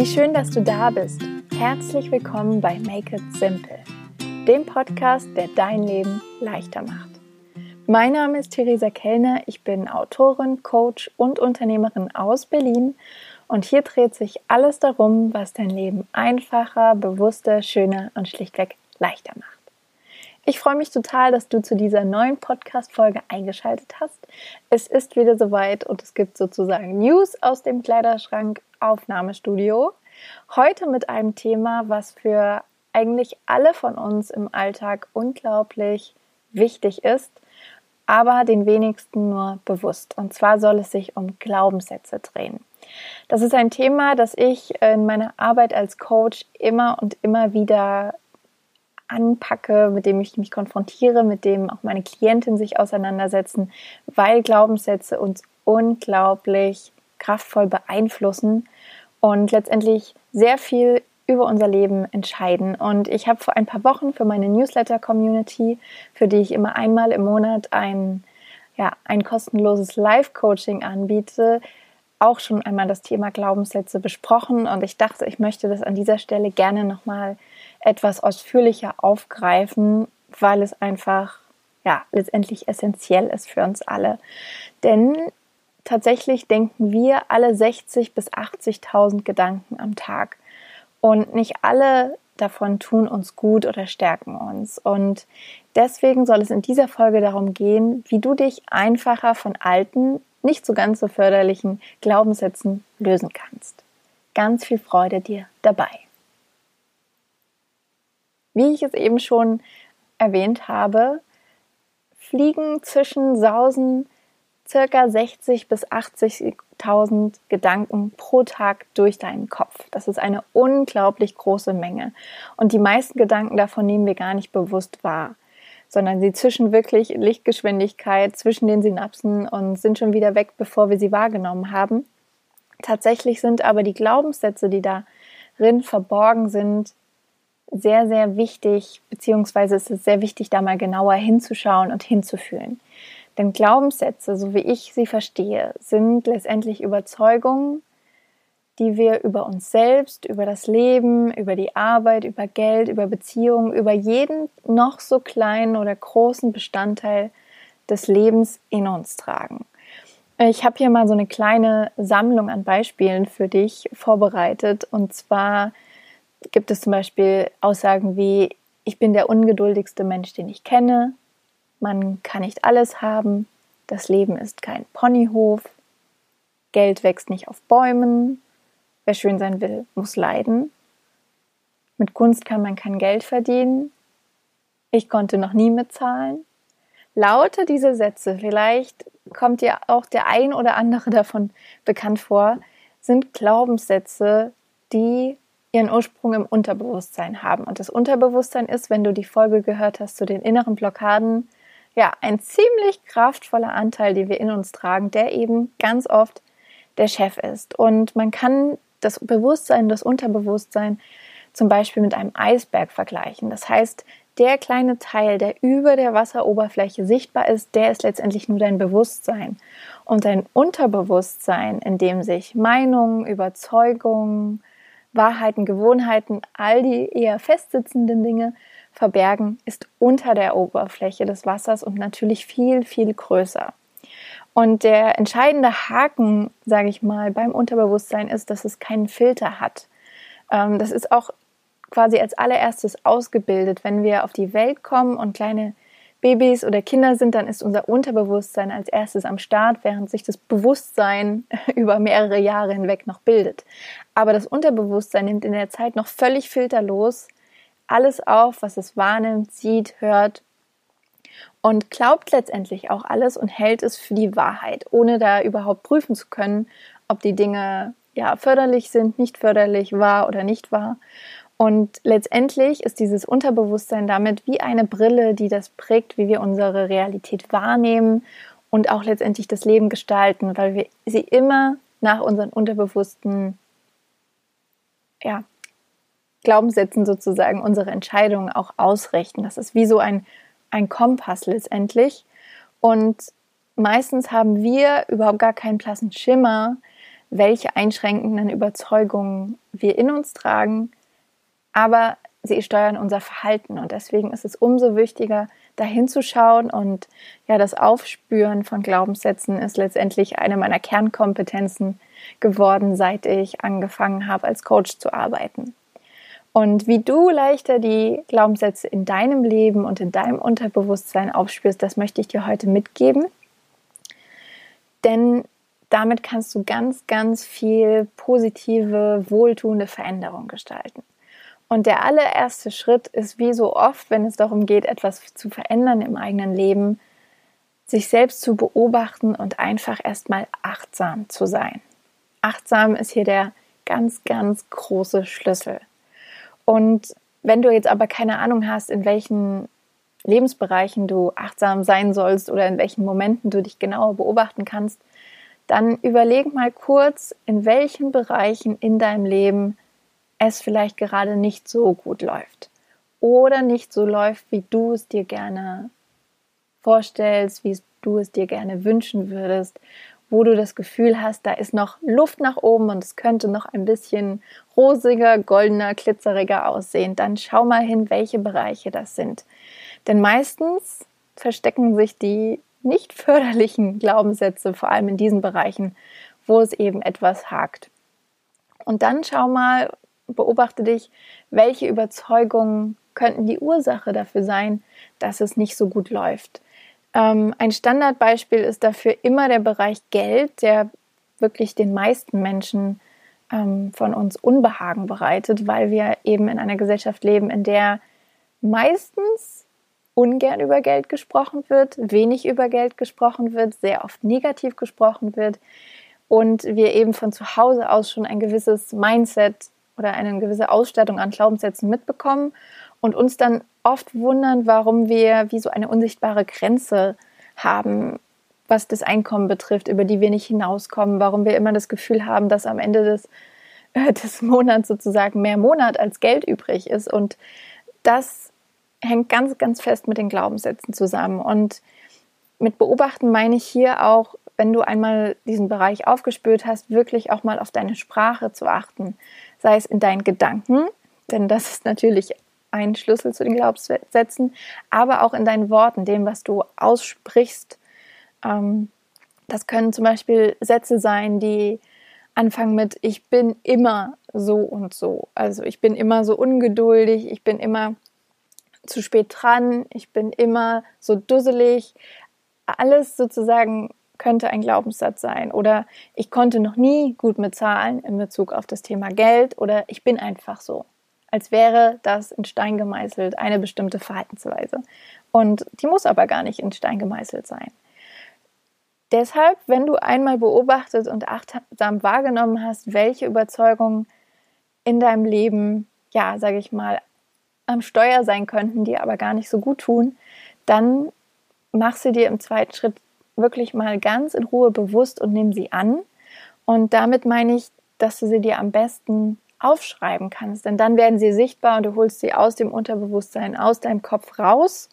Wie schön, dass du da bist. Herzlich willkommen bei Make It Simple, dem Podcast, der dein Leben leichter macht. Mein Name ist Theresa Kellner, ich bin Autorin, Coach und Unternehmerin aus Berlin und hier dreht sich alles darum, was dein Leben einfacher, bewusster, schöner und schlichtweg leichter macht. Ich freue mich total, dass du zu dieser neuen Podcast-Folge eingeschaltet hast. Es ist wieder soweit und es gibt sozusagen News aus dem Kleiderschrank Aufnahmestudio. Heute mit einem Thema, was für eigentlich alle von uns im Alltag unglaublich wichtig ist, aber den wenigsten nur bewusst. Und zwar soll es sich um Glaubenssätze drehen. Das ist ein Thema, das ich in meiner Arbeit als Coach immer und immer wieder anpacke, mit dem ich mich konfrontiere, mit dem auch meine Klienten sich auseinandersetzen, weil Glaubenssätze uns unglaublich kraftvoll beeinflussen und letztendlich sehr viel über unser Leben entscheiden. Und ich habe vor ein paar Wochen für meine Newsletter-Community, für die ich immer einmal im Monat ein, ja, ein kostenloses Live-Coaching anbiete, auch schon einmal das Thema Glaubenssätze besprochen. Und ich dachte, ich möchte das an dieser Stelle gerne nochmal etwas ausführlicher aufgreifen, weil es einfach ja letztendlich essentiell ist für uns alle. Denn tatsächlich denken wir alle 60 bis 80.000 Gedanken am Tag und nicht alle davon tun uns gut oder stärken uns. Und deswegen soll es in dieser Folge darum gehen, wie du dich einfacher von alten, nicht so ganz so förderlichen Glaubenssätzen lösen kannst. Ganz viel Freude dir dabei. Wie ich es eben schon erwähnt habe, fliegen zwischen Sausen circa 60 bis 80.000 Gedanken pro Tag durch deinen Kopf. Das ist eine unglaublich große Menge. Und die meisten Gedanken davon nehmen wir gar nicht bewusst wahr, sondern sie zwischen wirklich Lichtgeschwindigkeit zwischen den Synapsen und sind schon wieder weg, bevor wir sie wahrgenommen haben. Tatsächlich sind aber die Glaubenssätze, die darin verborgen sind, sehr, sehr wichtig, beziehungsweise ist es sehr wichtig, da mal genauer hinzuschauen und hinzufühlen. Denn Glaubenssätze, so wie ich sie verstehe, sind letztendlich Überzeugungen, die wir über uns selbst, über das Leben, über die Arbeit, über Geld, über Beziehungen, über jeden noch so kleinen oder großen Bestandteil des Lebens in uns tragen. Ich habe hier mal so eine kleine Sammlung an Beispielen für dich vorbereitet. Und zwar gibt es zum Beispiel Aussagen wie, ich bin der ungeduldigste Mensch, den ich kenne, man kann nicht alles haben, das Leben ist kein Ponyhof, Geld wächst nicht auf Bäumen, wer schön sein will, muss leiden, mit Kunst kann man kein Geld verdienen, ich konnte noch nie mitzahlen. Lauter diese Sätze, vielleicht kommt dir auch der ein oder andere davon bekannt vor, sind Glaubenssätze, die ihren Ursprung im Unterbewusstsein haben. Und das Unterbewusstsein ist, wenn du die Folge gehört hast zu den inneren Blockaden, ja, ein ziemlich kraftvoller Anteil, den wir in uns tragen, der eben ganz oft der Chef ist. Und man kann das Bewusstsein, das Unterbewusstsein zum Beispiel mit einem Eisberg vergleichen. Das heißt, der kleine Teil, der über der Wasseroberfläche sichtbar ist, der ist letztendlich nur dein Bewusstsein. Und dein Unterbewusstsein, in dem sich Meinungen, Überzeugungen, Wahrheiten, Gewohnheiten, all die eher festsitzenden Dinge verbergen, ist unter der Oberfläche des Wassers und natürlich viel, viel größer. Und der entscheidende Haken, sage ich mal, beim Unterbewusstsein ist, dass es keinen Filter hat. Ähm, das ist auch quasi als allererstes ausgebildet. Wenn wir auf die Welt kommen und kleine Babys oder Kinder sind, dann ist unser Unterbewusstsein als erstes am Start, während sich das Bewusstsein über mehrere Jahre hinweg noch bildet. Aber das Unterbewusstsein nimmt in der Zeit noch völlig filterlos alles auf, was es wahrnimmt, sieht, hört und glaubt letztendlich auch alles und hält es für die Wahrheit, ohne da überhaupt prüfen zu können, ob die Dinge ja förderlich sind, nicht förderlich, wahr oder nicht wahr. Und letztendlich ist dieses Unterbewusstsein damit wie eine Brille, die das prägt, wie wir unsere Realität wahrnehmen und auch letztendlich das Leben gestalten, weil wir sie immer nach unseren unterbewussten ja, Glaubenssätzen sozusagen unsere Entscheidungen auch ausrichten. Das ist wie so ein, ein Kompass letztendlich. Und meistens haben wir überhaupt gar keinen blassen Schimmer, welche einschränkenden Überzeugungen wir in uns tragen, aber sie steuern unser Verhalten und deswegen ist es umso wichtiger, dahin zu schauen und ja, das Aufspüren von Glaubenssätzen ist letztendlich eine meiner Kernkompetenzen geworden, seit ich angefangen habe, als Coach zu arbeiten. Und wie du leichter die Glaubenssätze in deinem Leben und in deinem Unterbewusstsein aufspürst, das möchte ich dir heute mitgeben. Denn damit kannst du ganz, ganz viel positive, wohltuende Veränderung gestalten. Und der allererste Schritt ist wie so oft, wenn es darum geht, etwas zu verändern im eigenen Leben, sich selbst zu beobachten und einfach erstmal achtsam zu sein. Achtsam ist hier der ganz, ganz große Schlüssel. Und wenn du jetzt aber keine Ahnung hast, in welchen Lebensbereichen du achtsam sein sollst oder in welchen Momenten du dich genauer beobachten kannst, dann überleg mal kurz, in welchen Bereichen in deinem Leben es vielleicht gerade nicht so gut läuft oder nicht so läuft, wie du es dir gerne vorstellst, wie du es dir gerne wünschen würdest, wo du das Gefühl hast, da ist noch Luft nach oben und es könnte noch ein bisschen rosiger, goldener, glitzeriger aussehen, dann schau mal hin, welche Bereiche das sind. Denn meistens verstecken sich die nicht förderlichen Glaubenssätze, vor allem in diesen Bereichen, wo es eben etwas hakt. Und dann schau mal, beobachte dich, welche Überzeugungen könnten die Ursache dafür sein, dass es nicht so gut läuft. Ähm, ein Standardbeispiel ist dafür immer der Bereich Geld, der wirklich den meisten Menschen ähm, von uns Unbehagen bereitet, weil wir eben in einer Gesellschaft leben, in der meistens ungern über Geld gesprochen wird, wenig über Geld gesprochen wird, sehr oft negativ gesprochen wird und wir eben von zu Hause aus schon ein gewisses Mindset oder eine gewisse Ausstattung an Glaubenssätzen mitbekommen und uns dann oft wundern, warum wir wie so eine unsichtbare Grenze haben, was das Einkommen betrifft, über die wir nicht hinauskommen, warum wir immer das Gefühl haben, dass am Ende des, äh, des Monats sozusagen mehr Monat als Geld übrig ist. Und das hängt ganz, ganz fest mit den Glaubenssätzen zusammen. Und mit Beobachten meine ich hier auch, wenn du einmal diesen Bereich aufgespürt hast, wirklich auch mal auf deine Sprache zu achten sei es in deinen Gedanken, denn das ist natürlich ein Schlüssel zu den Glaubenssätzen, aber auch in deinen Worten, dem, was du aussprichst. Ähm, das können zum Beispiel Sätze sein, die anfangen mit Ich bin immer so und so. Also ich bin immer so ungeduldig, ich bin immer zu spät dran, ich bin immer so dusselig. Alles sozusagen könnte ein Glaubenssatz sein. Oder ich konnte noch nie gut mit Zahlen in Bezug auf das Thema Geld oder ich bin einfach so. Als wäre das in Stein gemeißelt, eine bestimmte Verhaltensweise. Und die muss aber gar nicht in Stein gemeißelt sein. Deshalb, wenn du einmal beobachtet und achtsam wahrgenommen hast, welche Überzeugungen in deinem Leben, ja, sage ich mal, am Steuer sein könnten, die aber gar nicht so gut tun, dann mach sie dir im zweiten Schritt wirklich mal ganz in Ruhe bewusst und nimm sie an. Und damit meine ich, dass du sie dir am besten aufschreiben kannst, denn dann werden sie sichtbar und du holst sie aus dem Unterbewusstsein, aus deinem Kopf raus,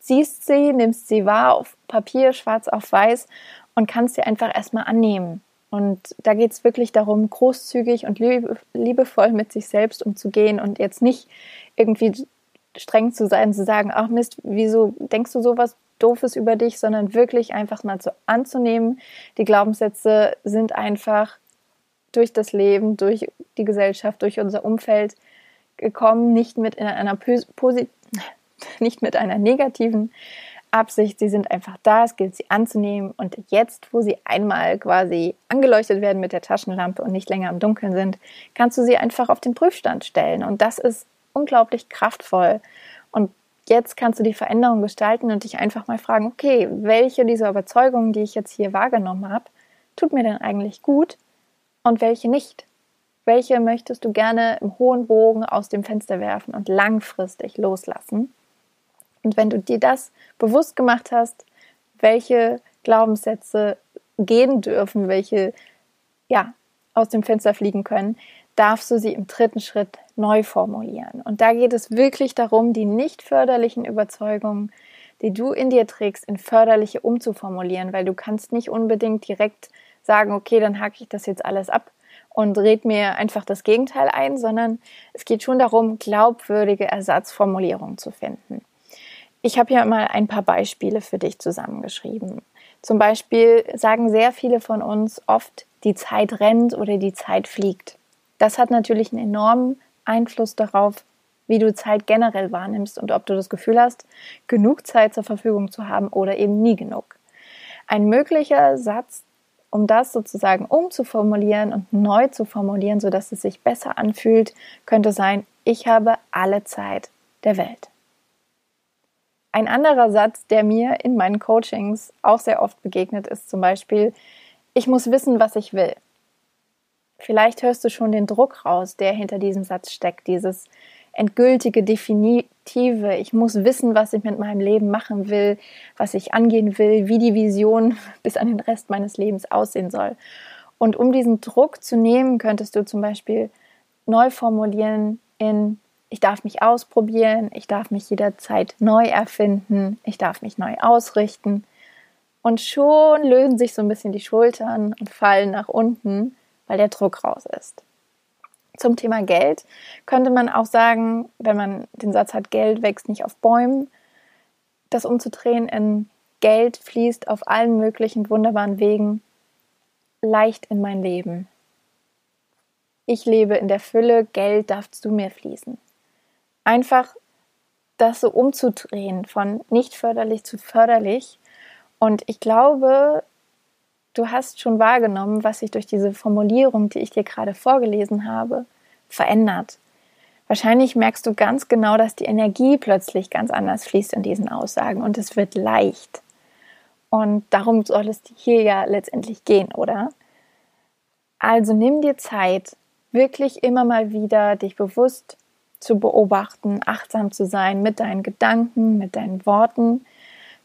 siehst sie, nimmst sie wahr auf Papier, schwarz auf weiß und kannst sie einfach erstmal annehmen. Und da geht es wirklich darum, großzügig und liebevoll mit sich selbst umzugehen und jetzt nicht irgendwie streng zu sein, zu sagen, ach Mist, wieso denkst du sowas? Doofes über dich, sondern wirklich einfach mal so anzunehmen. Die Glaubenssätze sind einfach durch das Leben, durch die Gesellschaft, durch unser Umfeld gekommen, nicht mit einer Posit nicht mit einer negativen Absicht. Sie sind einfach da, es gilt sie anzunehmen und jetzt, wo sie einmal quasi angeleuchtet werden mit der Taschenlampe und nicht länger im Dunkeln sind, kannst du sie einfach auf den Prüfstand stellen und das ist unglaublich kraftvoll. Und jetzt kannst du die Veränderung gestalten und dich einfach mal fragen, okay, welche dieser Überzeugungen, die ich jetzt hier wahrgenommen habe, tut mir denn eigentlich gut und welche nicht? Welche möchtest du gerne im hohen Bogen aus dem Fenster werfen und langfristig loslassen? Und wenn du dir das bewusst gemacht hast, welche Glaubenssätze gehen dürfen, welche ja aus dem Fenster fliegen können, darfst du sie im dritten Schritt neu formulieren. Und da geht es wirklich darum, die nicht förderlichen Überzeugungen, die du in dir trägst, in förderliche umzuformulieren, weil du kannst nicht unbedingt direkt sagen, okay, dann hake ich das jetzt alles ab und red mir einfach das Gegenteil ein, sondern es geht schon darum, glaubwürdige Ersatzformulierungen zu finden. Ich habe hier mal ein paar Beispiele für dich zusammengeschrieben. Zum Beispiel sagen sehr viele von uns oft, die Zeit rennt oder die Zeit fliegt. Das hat natürlich einen enormen Einfluss darauf, wie du Zeit generell wahrnimmst und ob du das Gefühl hast, genug Zeit zur Verfügung zu haben oder eben nie genug. Ein möglicher Satz, um das sozusagen umzuformulieren und neu zu formulieren, sodass es sich besser anfühlt, könnte sein, ich habe alle Zeit der Welt. Ein anderer Satz, der mir in meinen Coachings auch sehr oft begegnet, ist zum Beispiel, ich muss wissen, was ich will. Vielleicht hörst du schon den Druck raus, der hinter diesem Satz steckt, dieses endgültige, definitive, ich muss wissen, was ich mit meinem Leben machen will, was ich angehen will, wie die Vision bis an den Rest meines Lebens aussehen soll. Und um diesen Druck zu nehmen, könntest du zum Beispiel neu formulieren in ich darf mich ausprobieren, ich darf mich jederzeit neu erfinden, ich darf mich neu ausrichten. Und schon lösen sich so ein bisschen die Schultern und fallen nach unten, weil der Druck raus ist. Zum Thema Geld könnte man auch sagen, wenn man den Satz hat, Geld wächst nicht auf Bäumen, das umzudrehen in Geld fließt auf allen möglichen wunderbaren Wegen leicht in mein Leben. Ich lebe in der Fülle, Geld darf zu mir fließen. Einfach das so umzudrehen von nicht förderlich zu förderlich. Und ich glaube, du hast schon wahrgenommen, was sich durch diese Formulierung, die ich dir gerade vorgelesen habe, verändert. Wahrscheinlich merkst du ganz genau, dass die Energie plötzlich ganz anders fließt in diesen Aussagen und es wird leicht. Und darum soll es hier ja letztendlich gehen, oder? Also nimm dir Zeit, wirklich immer mal wieder dich bewusst zu beobachten, achtsam zu sein mit deinen Gedanken, mit deinen Worten,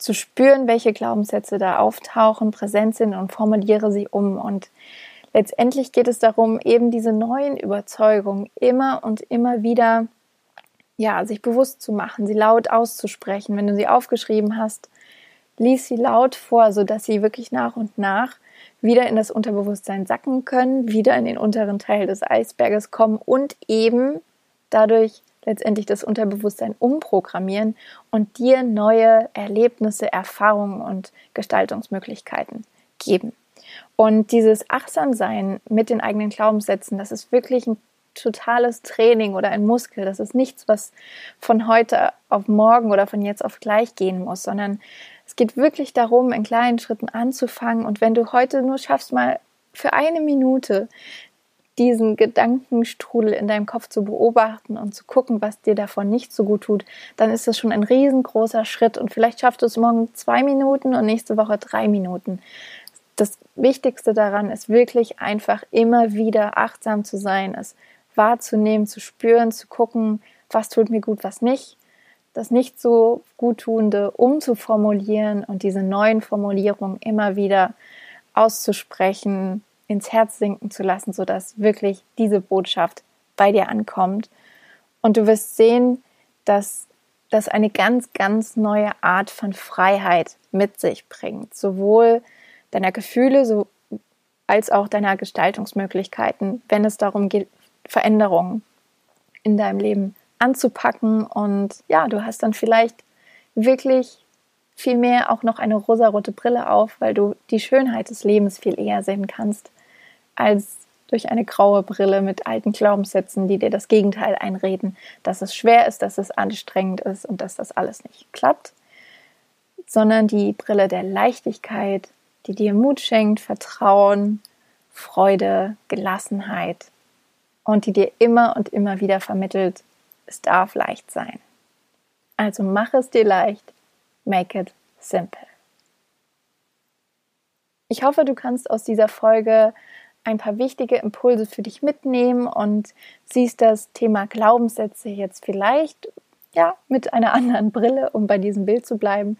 zu spüren, welche Glaubenssätze da auftauchen, präsent sind und formuliere sie um. Und letztendlich geht es darum, eben diese neuen Überzeugungen immer und immer wieder, ja, sich bewusst zu machen, sie laut auszusprechen. Wenn du sie aufgeschrieben hast, lies sie laut vor, sodass sie wirklich nach und nach wieder in das Unterbewusstsein sacken können, wieder in den unteren Teil des Eisberges kommen und eben dadurch letztendlich das Unterbewusstsein umprogrammieren und dir neue Erlebnisse, Erfahrungen und Gestaltungsmöglichkeiten geben. Und dieses Achtsamsein mit den eigenen Glaubenssätzen, das ist wirklich ein totales Training oder ein Muskel. Das ist nichts, was von heute auf morgen oder von jetzt auf gleich gehen muss, sondern es geht wirklich darum, in kleinen Schritten anzufangen. Und wenn du heute nur schaffst, mal für eine Minute diesen Gedankenstrudel in deinem Kopf zu beobachten und zu gucken, was dir davon nicht so gut tut, dann ist das schon ein riesengroßer Schritt. Und vielleicht schaffst du es morgen zwei Minuten und nächste Woche drei Minuten. Das Wichtigste daran ist wirklich einfach immer wieder achtsam zu sein, es wahrzunehmen, zu spüren, zu gucken, was tut mir gut, was nicht. Das nicht so guttunende umzuformulieren und diese neuen Formulierungen immer wieder auszusprechen, ins Herz sinken zu lassen, sodass wirklich diese Botschaft bei dir ankommt. Und du wirst sehen, dass das eine ganz, ganz neue Art von Freiheit mit sich bringt. Sowohl deiner Gefühle so, als auch deiner Gestaltungsmöglichkeiten, wenn es darum geht, Veränderungen in deinem Leben anzupacken. Und ja, du hast dann vielleicht wirklich viel mehr auch noch eine rosarote Brille auf, weil du die Schönheit des Lebens viel eher sehen kannst als durch eine graue Brille mit alten Glaubenssätzen, die dir das Gegenteil einreden, dass es schwer ist, dass es anstrengend ist und dass das alles nicht klappt, sondern die Brille der Leichtigkeit, die dir Mut schenkt, Vertrauen, Freude, Gelassenheit und die dir immer und immer wieder vermittelt, es darf leicht sein. Also mach es dir leicht, make it simple. Ich hoffe, du kannst aus dieser Folge ein paar wichtige Impulse für dich mitnehmen und siehst das Thema Glaubenssätze jetzt vielleicht ja, mit einer anderen Brille, um bei diesem Bild zu bleiben.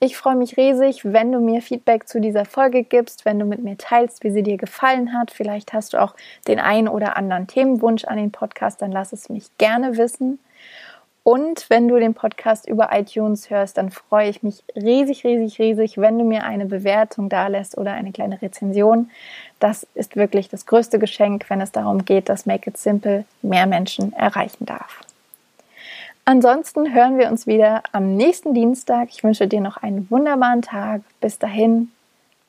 Ich freue mich riesig, wenn du mir Feedback zu dieser Folge gibst, wenn du mit mir teilst, wie sie dir gefallen hat. Vielleicht hast du auch den einen oder anderen Themenwunsch an den Podcast, dann lass es mich gerne wissen. Und wenn du den Podcast über iTunes hörst, dann freue ich mich riesig, riesig, riesig, wenn du mir eine Bewertung da lässt oder eine kleine Rezension. Das ist wirklich das größte Geschenk, wenn es darum geht, dass Make It Simple mehr Menschen erreichen darf. Ansonsten hören wir uns wieder am nächsten Dienstag. Ich wünsche dir noch einen wunderbaren Tag. Bis dahin,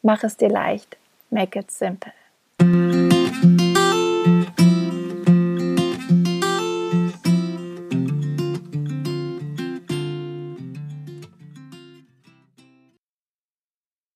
mach es dir leicht. Make it simple.